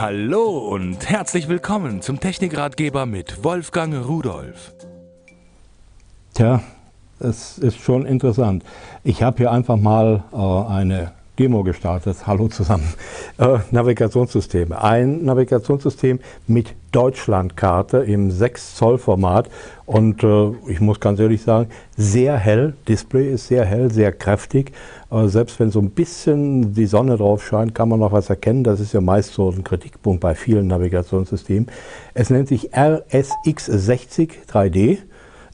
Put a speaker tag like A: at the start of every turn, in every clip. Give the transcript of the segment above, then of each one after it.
A: Hallo und herzlich willkommen zum Technikratgeber mit Wolfgang Rudolf.
B: Tja, es ist schon interessant. Ich habe hier einfach mal äh, eine Demo gestartet. Hallo zusammen. Äh, Navigationssystem. Ein Navigationssystem mit Deutschlandkarte im 6 Zoll Format und äh, ich muss ganz ehrlich sagen, sehr hell. Display ist sehr hell, sehr kräftig. Äh, selbst wenn so ein bisschen die Sonne drauf scheint, kann man noch was erkennen. Das ist ja meist so ein Kritikpunkt bei vielen Navigationssystemen. Es nennt sich RSX60 3D.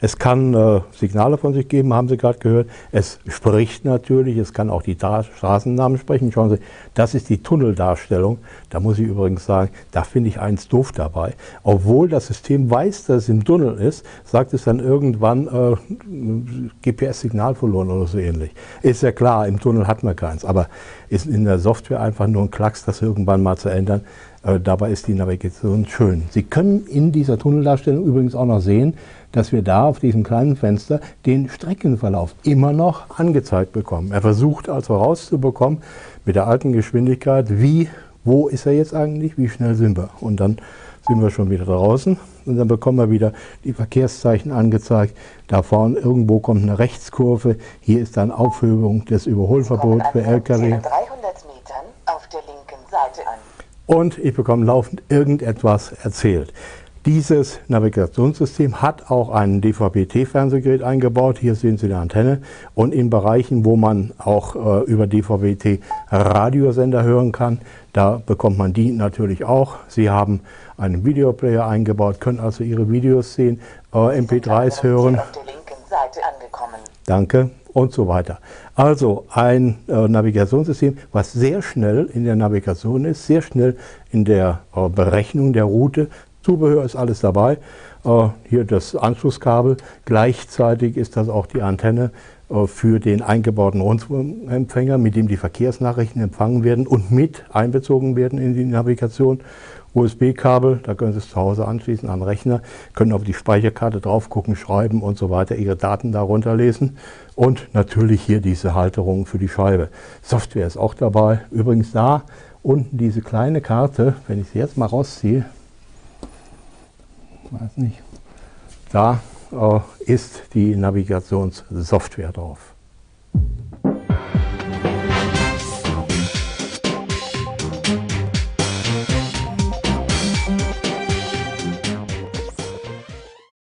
B: Es kann äh, Signale von sich geben, haben Sie gerade gehört. Es spricht natürlich, es kann auch die Straßennamen sprechen. Schauen Sie, das ist die Tunneldarstellung. Da muss ich übrigens sagen, da finde ich eins doof dabei. Obwohl das System weiß, dass es im Tunnel ist, sagt es dann irgendwann äh, GPS-Signal verloren oder so ähnlich. Ist ja klar, im Tunnel hat man keins, aber ist in der Software einfach nur ein Klacks, das irgendwann mal zu ändern. Äh, dabei ist die Navigation schön. Sie können in dieser Tunneldarstellung übrigens auch noch sehen, dass wir da auf diesem kleinen Fenster den Streckenverlauf immer noch angezeigt bekommen. Er versucht also herauszubekommen mit der alten Geschwindigkeit, wie, wo ist er jetzt eigentlich, wie schnell sind wir. Und dann sind wir schon wieder draußen und dann bekommen wir wieder die Verkehrszeichen angezeigt. Da vorne irgendwo kommt eine Rechtskurve. Hier ist dann Aufhebung des Überholverbots für Lkw. 300 Metern auf der linken Seite an. Und ich bekomme laufend irgendetwas erzählt. Dieses Navigationssystem hat auch ein DVB-T-Fernsehgerät eingebaut. Hier sehen Sie die Antenne. Und in Bereichen, wo man auch äh, über DVB-T Radiosender hören kann, da bekommt man die natürlich auch. Sie haben einen Videoplayer eingebaut, können also Ihre Videos sehen, äh, MP3s hören. Danke und so weiter. Also ein äh, Navigationssystem, was sehr schnell in der Navigation ist, sehr schnell in der äh, Berechnung der Route, Zubehör ist alles dabei. Äh, hier das Anschlusskabel. Gleichzeitig ist das auch die Antenne äh, für den eingebauten Rundfunkempfänger, mit dem die Verkehrsnachrichten empfangen werden und mit einbezogen werden in die Navigation. USB-Kabel, da können Sie es zu Hause anschließen an den Rechner, können auf die Speicherkarte drauf gucken, schreiben und so weiter, Ihre Daten darunter lesen. Und natürlich hier diese Halterung für die Scheibe. Software ist auch dabei. Übrigens da unten diese kleine Karte, wenn ich sie jetzt mal rausziehe, weiß nicht. Da äh, ist die Navigationssoftware drauf.